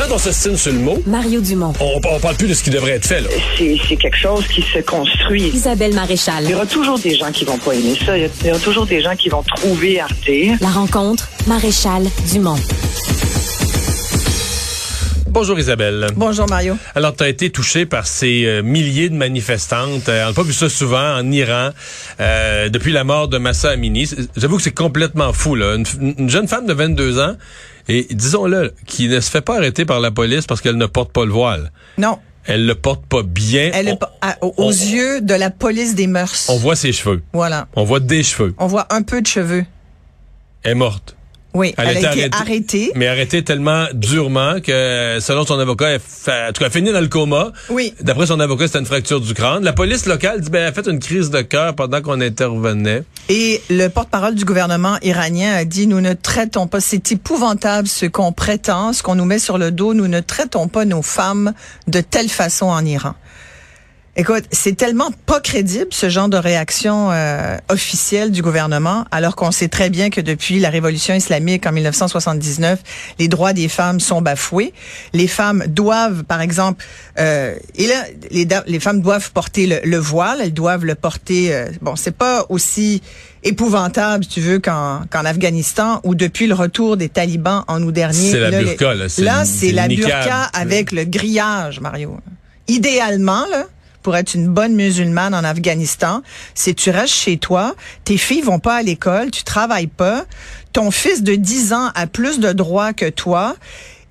Quand on s'estime sur le mot, Mario Dumont. on, on parle plus de ce qui devrait être fait. Là. c'est c'est quelque chose qui se construit. Isabelle Maréchal. Il y aura toujours des gens qui vont pas aimer ça. Il y a- il y aura toujours des gens qui vont trouver Arte. La rencontre, Maréchal Dumont. Bonjour Isabelle. Bonjour Mario. Alors, tu as été touché par ces euh, milliers de manifestantes. Euh, on n'a pas vu ça souvent en Iran euh, depuis la mort de Massa Amini. J'avoue que c'est complètement fou. Là. Une, jeune femme de 22 ans, et disons-le, qui ne se fait pas arrêter par la police parce qu'elle ne porte pas le voile. Non, Elle le porte pas bien. elle est on, pas- à- aux on- yeux de la police des mœurs. on voit ses cheveux. Voilà. On voit des cheveux. On voit un peu de cheveux. Elle est morte. Oui, Elle elle, a été été arrêtée. arrêtée. Mais arrêtée tellement durement que, selon son avocat, elle, fait, en tout cas, finit dans le coma. Oui. D'après son avocat, c'était une fracture du crâne. La police locale dit, ben, elle a fait une crise de cœur pendant qu'on intervenait. Et le porte-parole du gouvernement iranien a dit, nous ne traitons pas, c'est épouvantable ce qu'on prétend, ce qu'on nous met sur le dos, nous ne traitons pas nos femmes de telle façon en Iran. Écoute, c'est tellement pas crédible ce genre de réaction euh, officielle du gouvernement, alors qu'on sait très bien que depuis la révolution islamique en 1979, les droits des femmes sont bafoués. Les femmes doivent, par exemple, euh, et là, les, les femmes doivent porter le, le voile, elles doivent le porter. euh, bon, c'est pas aussi épouvantable, si tu veux, qu'en qu'en Afghanistan, où depuis le retour des talibans en août dernier, C'est la burqa, là, c'est là, c'est la burqa avec le grillage, Mario. Idéalement, là, pour être une bonne musulmane en Afghanistan, c'est tu restes chez toi, tes filles vont pas à l'école, tu travailles pas, ton fils de 10 ans a plus de droits que toi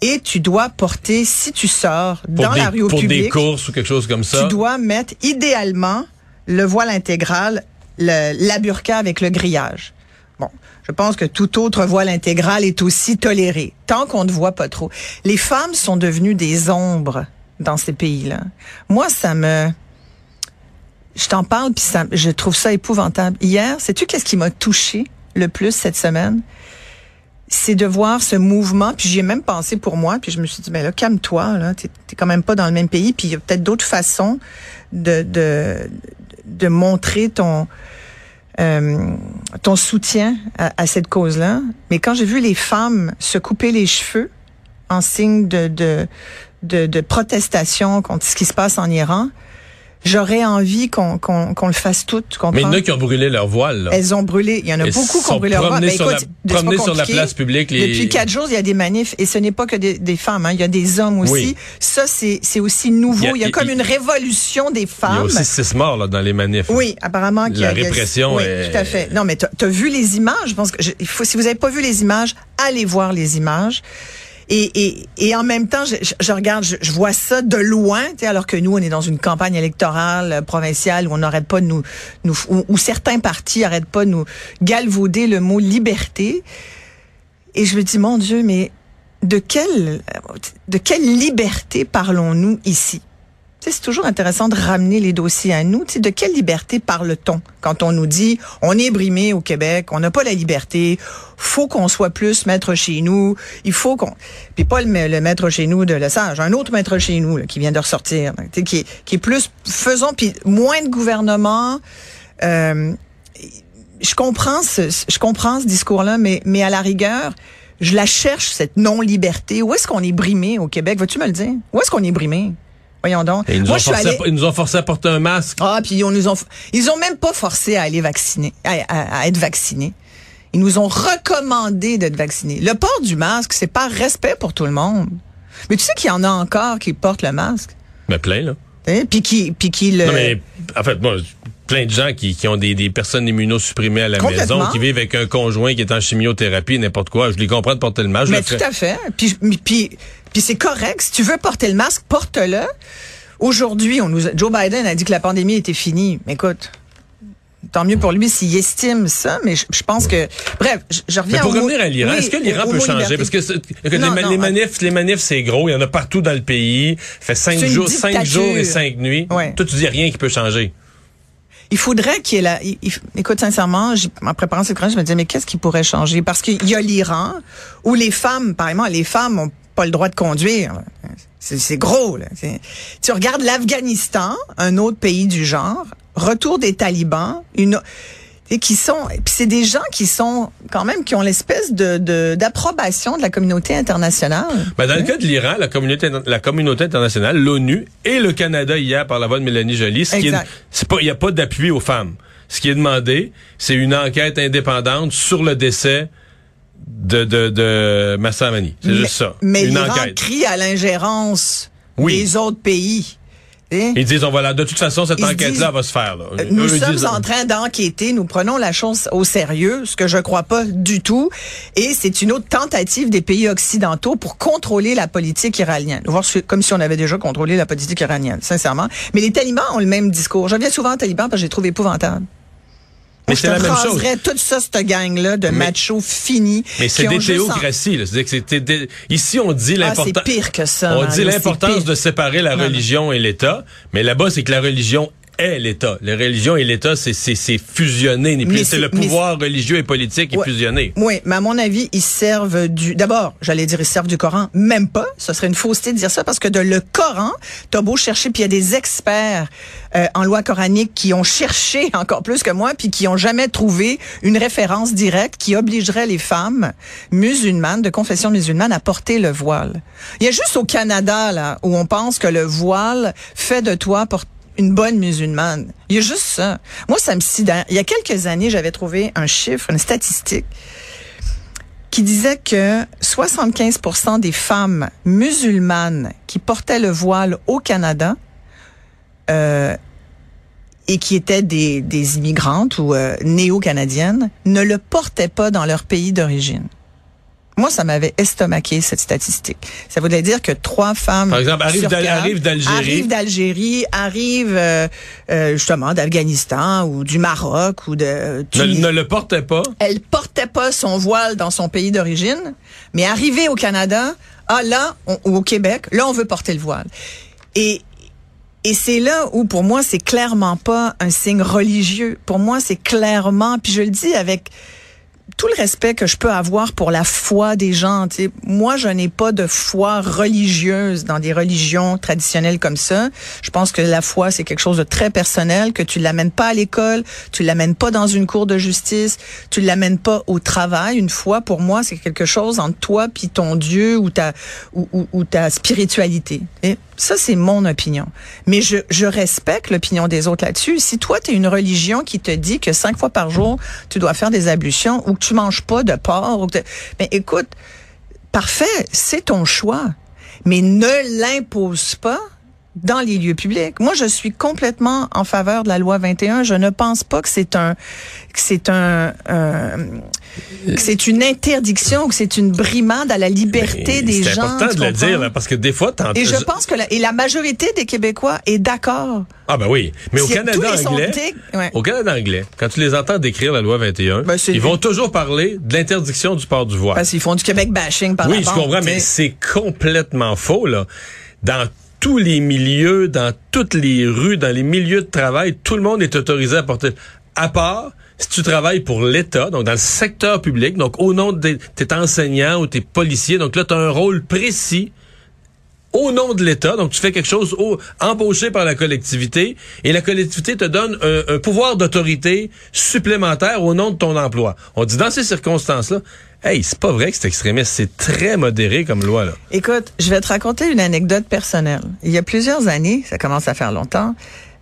et tu dois porter, si tu sors Pour, dans des, la rue au pour des courses ou quelque chose comme ça? tu dois mettre idéalement le voile intégral, le, la burqa avec le grillage. Bon, je pense que tout autre voile intégral est aussi toléré, tant qu'on ne voit pas trop. Les femmes sont devenues des ombres dans ces pays-là. Moi, ça me... Je t'en parle, puis ça, je trouve ça épouvantable. Hier, sais-tu qu'est-ce qui m'a touché le plus cette semaine? c'est de voir ce mouvement, puis j'y ai même pensé pour moi, puis je me suis dit, mais là, calme-toi, là, t'es t'es quand même pas dans le même pays, puis il y a peut-être d'autres façons de, de, de montrer ton, euh, ton soutien à, à cette cause-là. Mais quand j'ai vu les femmes se couper les cheveux en signe de, de, de, de protestation contre ce qui se passe en Iran, j'aurais envie qu'on qu'on qu'on le fasse toutes. Mais il y en a qui ont brûlé leur voile. là. Elles ont brûlé. Il y en a Elles beaucoup qui ont brûlé leur voile. promenées Ben, sur la- écoute, c'est pas promenées sur la place publique, les- Depuis quatre jours, il y a des manifs et ce n'est pas que des, des femmes. Hein. Il y a des hommes aussi. Oui. Ça, c'est c'est aussi nouveau. Il y a- Il y a, il- comme il- une révolution des Il y a femmes. aussi six morts là, dans les manifs. Oui, apparemment qu'il y La a il y a- répression Oui, est- tout à fait. Non, mais t'as as vu les images? Je pense que je- il faut, si vous n'avez pas vu les images, allez voir les images. Et, et, et en même temps, je, je- regarde, je, je vois ça de loin, alors que nous, on est dans une campagne électorale euh, provinciale où on n'arrête pas de nous, nous où, où certains partis n'arrêtent pas de nous galvauder le mot liberté. Et je me dis, mon Dieu, mais de quelle, de quelle liberté parlons-nous ici? C'est toujours intéressant de ramener les dossiers à nous. Tu sais, de quelle liberté parle-t-on quand on nous dit on est brimé au Québec, on n'a pas la liberté, faut qu'on soit plus maître chez nous, il faut qu'on puis pas le, maître chez nous de Lesage, un autre maître chez nous qui vient de ressortir, qui est plus faisons puis moins de gouvernement. Euh, je comprends ce, je comprends ce discours-là, mais mais à la rigueur. Je la cherche, cette non-liberté. Où est-ce qu'on est brimé au Québec? Vas-tu me le dire? Où est-ce qu'on est brimé? Voyons donc. Et ils, nous Moi, ont forcé allée- ils nous ont forcé à porter un masque. ah, puis on nous ont, ils ont même pas forcé à aller vacciner, à, à- à être vaccinés. Ils nous ont recommandé d'être vaccinés. Le port du masque, c'est par respect pour tout le monde. Mais tu sais qu'il y en a encore qui portent le masque? Mais plein, là. Hein? Puis qui, puis qui le. Non, mais en fait, moi, plein de gens qui, qui ont des, des personnes immunosupprimées à la maison, qui vivent avec un conjoint qui est en chimiothérapie, n'importe quoi. Je les comprends de porter le masque. Mais tout à fait. Puis, puis, puis c'est correct. Si tu veux porter le masque, porte-le. Aujourd'hui, on nous a- Joe Biden a dit que la pandémie était finie. Mais écoute, tant mieux pour lui s'il estime ça, mais je, je pense que... Bref, je, je Mais reviens pour au revenir à l'Iran, oui, est-ce que l'Iran peut changer? liberté. Parce que, c'est- que Non, les, non, les ah. manifs, les manifs, c'est gros. Il y en a partout dans le pays. fait cinq jours, cinq jours et cinq nuits. Ouais. Toi, tu dis rien qui peut changer. Il faudrait qu'il y ait la... écoute, sincèrement, en préparant cette chronique, je me disais, mais qu'est-ce qui pourrait changer? Parce qu'il y a l'Iran, où les femmes, par exemple, les femmes ont pas le droit de conduire. C'est gros, là. Tu regardes l'Afghanistan, un autre pays du genre, retour des talibans, une... Et qui sont, puis c'est des gens qui sont quand même qui ont l'espèce de d'approbation de, la communauté internationale. Ben, dans le cas de l'Iran, la communauté, la communauté internationale, l'ONU et le Canada hier par la voix de Mélanie Joly, ce qui c'est pas, il n'y a pas d'appui aux femmes. Ce qui est demandé, c'est une enquête indépendante sur le décès de, de, de Massa Amani. C'est juste ça. Mais une l'Iran crie à l'ingérence Oui. des autres pays. Hein? Ils disent, on va là, de toute façon, cette enquête-là va se faire, là. Euh, Nous Eux, sommes disent- en train d'enquêter, nous prenons la chose au sérieux, ce que je crois pas du tout, et c'est une autre tentative des pays occidentaux pour contrôler la politique iranienne. Voir comme si on avait déjà contrôlé la politique iranienne, sincèrement. Mais les talibans ont le même discours. Je reviens souvent aux talibans parce que je les trouve épouvantables. Mais c'est la même chose. toute ça, cette gang-là de Mais- machos finis. Mais c'est des en- théocraties. c'était des- Ici, on dit Ah, l'important. c'est pire que ça. On dit l'importance de séparer la Non, non. religion et l'État, mais là-bas, c'est que la religion est l'État. La religion et l'État, c'est c'est c'est fusionné. C'est le pouvoir religieux et politique qui est Ouais. fusionné. Oui, mais à mon avis, ils servent du. D'abord, j'allais dire ils servent du Coran, même pas. Ce serait une fausseté de dire ça parce que de le Coran, t'as beau chercher, puis il y a des experts euh, en loi coranique qui ont cherché encore plus que moi, puis qui ont jamais trouvé une référence directe qui obligerait les femmes musulmanes de confession musulmane à porter le voile. Il y a juste au Canada là où on pense que le voile fait de toi pour une bonne musulmane. Il y a juste ça. Moi, ça me. Il y a quelques années, j'avais trouvé un chiffre, une statistique qui disait que 75% des femmes musulmanes qui portaient le voile au Canada euh, et qui étaient des, des immigrantes ou euh, néo-canadiennes ne le portaient pas dans leur pays d'origine. Moi, ça m'avait estomaqué cette statistique. Ça voudrait dire que trois femmes Par exemple, arrive sur d'Al- quatre arrive d'Algérie. arrivent d'Algérie, arrivent euh, euh, justement d'Afghanistan ou du Maroc ou de Ne, Tunisie. ne le portait pas. Elle portait pas son voile dans son pays d'origine, mais arrivée au Canada, ah là, on- ou au Québec, là on veut porter le voile. Et et c'est là où pour moi c'est clairement pas un signe religieux. Pour moi c'est clairement, puis je le dis avec tout le respect que je peux avoir pour la foi des gens. tu sais. Moi, je n'ai pas de foi religieuse dans des religions traditionnelles comme ça. Je pense que la foi, c'est quelque chose de très personnel, que tu l'amènes pas à l'école, tu l'amènes pas dans une cour de justice, tu l'amènes pas au travail. Une foi, pour moi, c'est quelque chose entre toi puis ton Dieu ou ta ou, ta spiritualité. Et ça, c'est mon opinion. Mais je, je respecte l'opinion des autres là-dessus. Si toi, tu es une religion qui te dit que cinq fois par jour, tu dois faire des ablutions ou que tu manges pas de porc, ou que ben écoute, parfait, c'est ton choix. Mais ne l'impose pas dans les lieux publics. Moi, je suis complètement en faveur de la loi 21. Je ne pense pas que c'est un, que c'est un, un- que c'est une interdiction ou que c'est une brimade à la liberté Mais des C'est gens. important tu de le dire, là, parce que des fois, t'entends. Et je pense que la, et la majorité des Québécois est d'accord. Ah, ben oui. Mais au Canada anglais. ouais. Au Canada anglais, quand tu les entends décrire la loi 21, Ben, c'est- ils vont toujours parler de l'interdiction du port du voile. Parce qu'ils font du Québec bashing par Oui, la je bande, comprends, tu mais c'est complètement faux, là. Dans tous les milieux, dans toutes les rues, dans les milieux de travail, tout le monde est autorisé à porter. À part si tu travailles pour l'État, donc dans le secteur public, donc au nom de t'es enseignant ou t'es policier, donc là, tu as un rôle précis au nom de l'État, donc tu fais quelque chose au- embauché par la collectivité, et la collectivité te donne un, pouvoir d'autorité supplémentaire au nom de ton emploi. On dit dans ces circonstances-là, hey, c'est pas vrai que c'est extrémiste, c'est très modéré comme loi là. Écoute, je vais te raconter une anecdote personnelle. Il y a plusieurs années, ça commence à faire longtemps,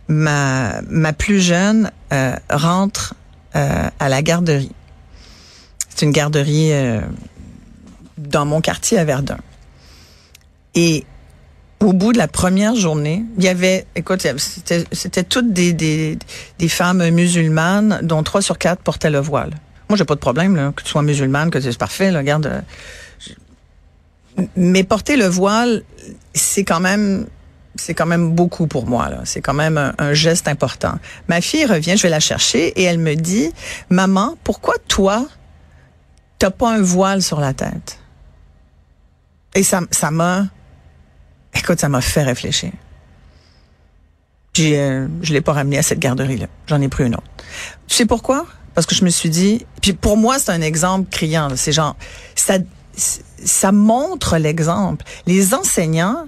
ma, ma plus jeune euh, rentre euh, à la garderie. C'est une garderie euh, dans mon quartier à Verdun. Et au bout de la première journée, il y avait, écoute, c'était, toutes des, des, femmes musulmanes, dont trois sur quatre portaient le voile. Moi, j'ai pas de problème, là, que tu sois musulmane, que c'est parfait, là, regarde. euh, Mais porter le voile, c'est quand même, c'est quand même beaucoup pour moi, là. C'est quand même un, un geste important. Ma fille revient, je vais la chercher, et elle me dit, maman, pourquoi toi, t'as pas un voile sur la tête? Et ça, ça m'a, écoute, ça m'a fait réfléchir. Puis, euh, je l'ai pas ramené à cette garderie-là. J'en ai pris une autre. Tu sais pourquoi? Parce que je me suis dit, puis pour moi, c'est un exemple criant. C'est genre, ça, ça montre l'exemple. Les enseignants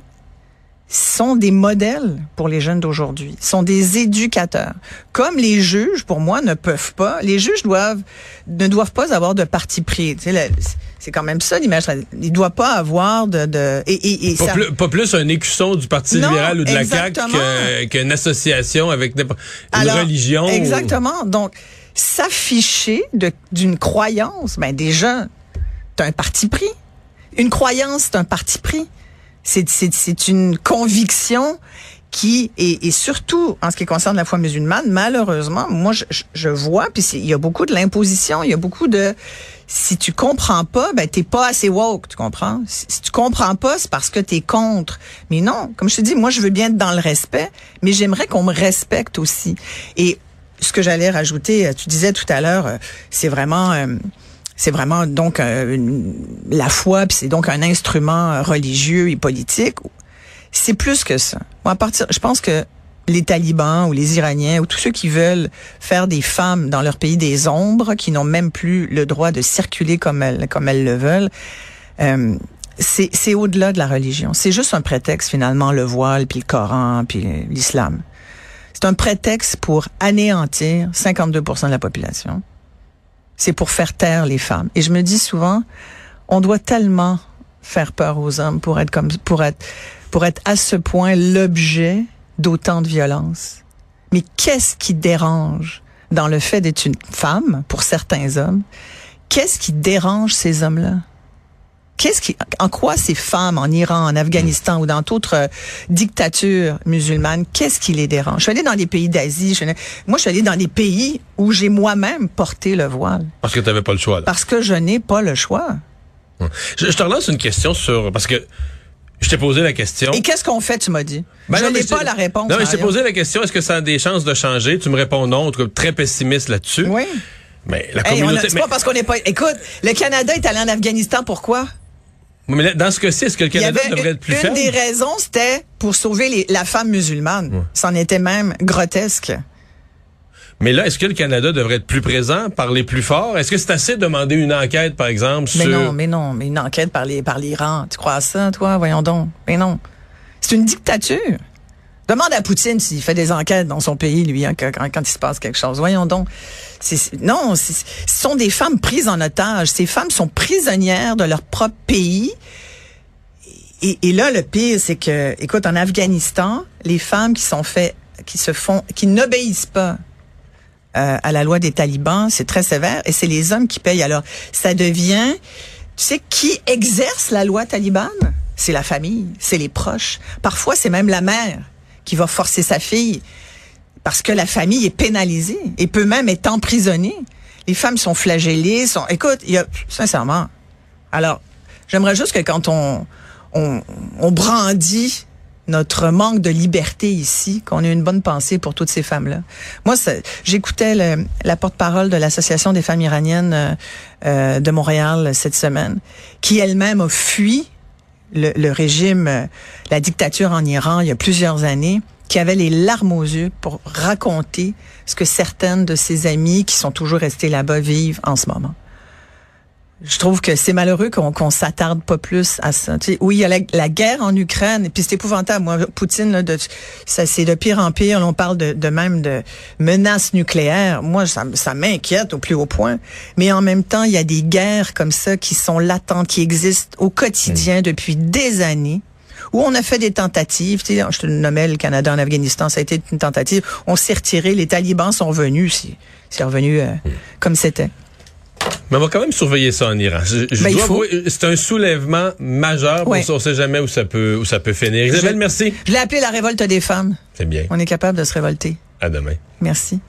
sont des modèles pour les jeunes d'aujourd'hui, sont des éducateurs. Comme les juges, pour moi, ne peuvent pas. Les juges doivent ne doivent pas avoir de parti pris. Tu sais, c'est quand même ça l'image. Il doit pas avoir de, de et, et, et Pas, ça- plus, pas plus un écusson du Parti Non, libéral ou de la CAQ qu'une association avec une Alors, religion. ou- Exactement. Donc, s'afficher d'une croyance, ben déjà, t'as un parti pris. Une croyance, c'est un parti pris. C'est, c'est, c'est une conviction qui, et, et surtout en ce qui concerne la foi musulmane, malheureusement, moi, je, je- vois, puis il y a beaucoup de l'imposition, il y a beaucoup de... Si tu comprends pas, ben t'es pas assez woke, tu comprends? Si, si tu comprends pas, c'est parce que t'es contre. Mais non, comme je te dis, moi, je veux bien être dans le respect, mais j'aimerais qu'on me respecte aussi. Et ce que j'allais rajouter, euh, tu disais tout à l'heure, euh, c'est vraiment... euh, c'est vraiment donc la foi, puis c'est donc un instrument religieux et politique. C'est plus que ça. Moi, à partir, je pense que les talibans ou les Iraniens ou tous ceux qui veulent faire des femmes dans leur pays des ombres, qui n'ont même plus le droit de circuler comme elles, comme elles le veulent, euh, c'est au-delà de la religion. C'est juste un prétexte finalement, le voile, puis le Coran, puis l'islam. C'est un prétexte pour anéantir 52% de la population c'est pour faire taire les femmes. Et je me dis souvent, on doit tellement faire peur aux hommes pour être comme pour être pour être à ce point l'objet d'autant de violence. Mais qu'est-ce qui dérange dans le fait d'être une femme pour certains hommes? Qu'est-ce qui dérange ces hommes-là? Qu'est-ce qui, en quoi ces femmes en Iran, en Afghanistan ou dans d'autres euh, dictatures musulmanes, qu'est-ce qui les dérange? Je suis allée dans des pays d'Asie. je Moi, je suis allée dans des pays où j'ai moi-même porté le voile Parce que tu n'avais pas le choix. là. parce que je n'ai pas le choix. Je, je te relance une question sur... Parce que je t'ai posé la question. Et qu'est-ce qu'on fait, tu m'as dit? Ben Je n'ai pas la réponse. Non, mais je t'ai posé la question, est-ce que ça a des chances de changer? Tu me réponds non, en tout cas, très pessimiste là-dessus. Oui. Mais la Hey, communauté... c'est pas parce qu'on n'est pas. Écoute, le Canada est allé en Afghanistan. Pourquoi? Mais là, dans ce cas-ci, est-ce que le Canada devrait une, être plus une faible? des raisons, c'était pour sauver les- la femme musulmane. C'en était même grotesque. Mais là, est-ce que le Canada devrait être plus présent, parler plus fort? Est-ce que c'est assez de demander une enquête, par exemple, Mais sur... non, mais non, mais une enquête par les- par l'Iran. Tu crois à ça, toi? Voyons donc. Mais non, c'est une dictature. Demande à Poutine s'il fait des enquêtes dans son pays, lui, hein, quand, il se passe quelque chose. Voyons donc. C'est- c'est- non, c'est- ce sont des femmes prises en otage. Ces femmes sont prisonnières de leur propre pays. Et, et là, le pire, c'est que, écoute, en Afghanistan, les femmes qui sont fait, qui se font, qui n'obéissent pas euh, à la loi des talibans, c'est très sévère, et c'est les hommes qui payent. Alors, ça devient, tu sais, qui exerce la loi talibane? C'est la famille, c'est les proches. Parfois, c'est même la mère qui va forcer sa fille parce que la famille est pénalisée et peut même être emprisonnée. Les femmes sont flagellées, sont. Écoute, il y a sincèrement. Alors, j'aimerais juste que quand on on, on brandit notre manque de liberté ici, qu'on ait une bonne pensée pour toutes ces femmes-là. Moi, j'écoutais la porte-parole de l'Association des femmes iraniennes euh, euh, de Montréal cette semaine, qui elle-même a fui le, le régime, euh, la dictature en Iran il y a plusieurs années, qui avait les larmes aux yeux pour raconter ce que certaines de ses amies qui sont toujours restées là-bas vivent en ce moment. Je trouve que c'est malheureux qu'on qu'on s'attarde pas plus à ça. Tu sais, oui, il y a la, la guerre en Ukraine, et puis c'est épouvantable. Moi, Poutine, là, de, ça c'est de pire en pire. On parle de, de même de menaces nucléaires. Moi, ça, ça m'inquiète au plus haut point. Mais en même temps, il y a des guerres comme ça qui sont latentes, qui existent au quotidien depuis des années où on a fait des tentatives. Tu sais, je te nommais le Canada en Afghanistan, ça a été une tentative. On s'est retiré, les talibans sont venus, c'est revenu euh, comme c'était. Mais on va quand même surveiller ça en Iran. Je, je Ben, dois avouer, c'est un soulèvement majeur. Ouais. On sait jamais où ça peut, où ça peut finir. Isabelle, Je- merci. Je l'ai appelé la révolte des femmes. C'est bien. On est capable de se révolter. À demain. Merci.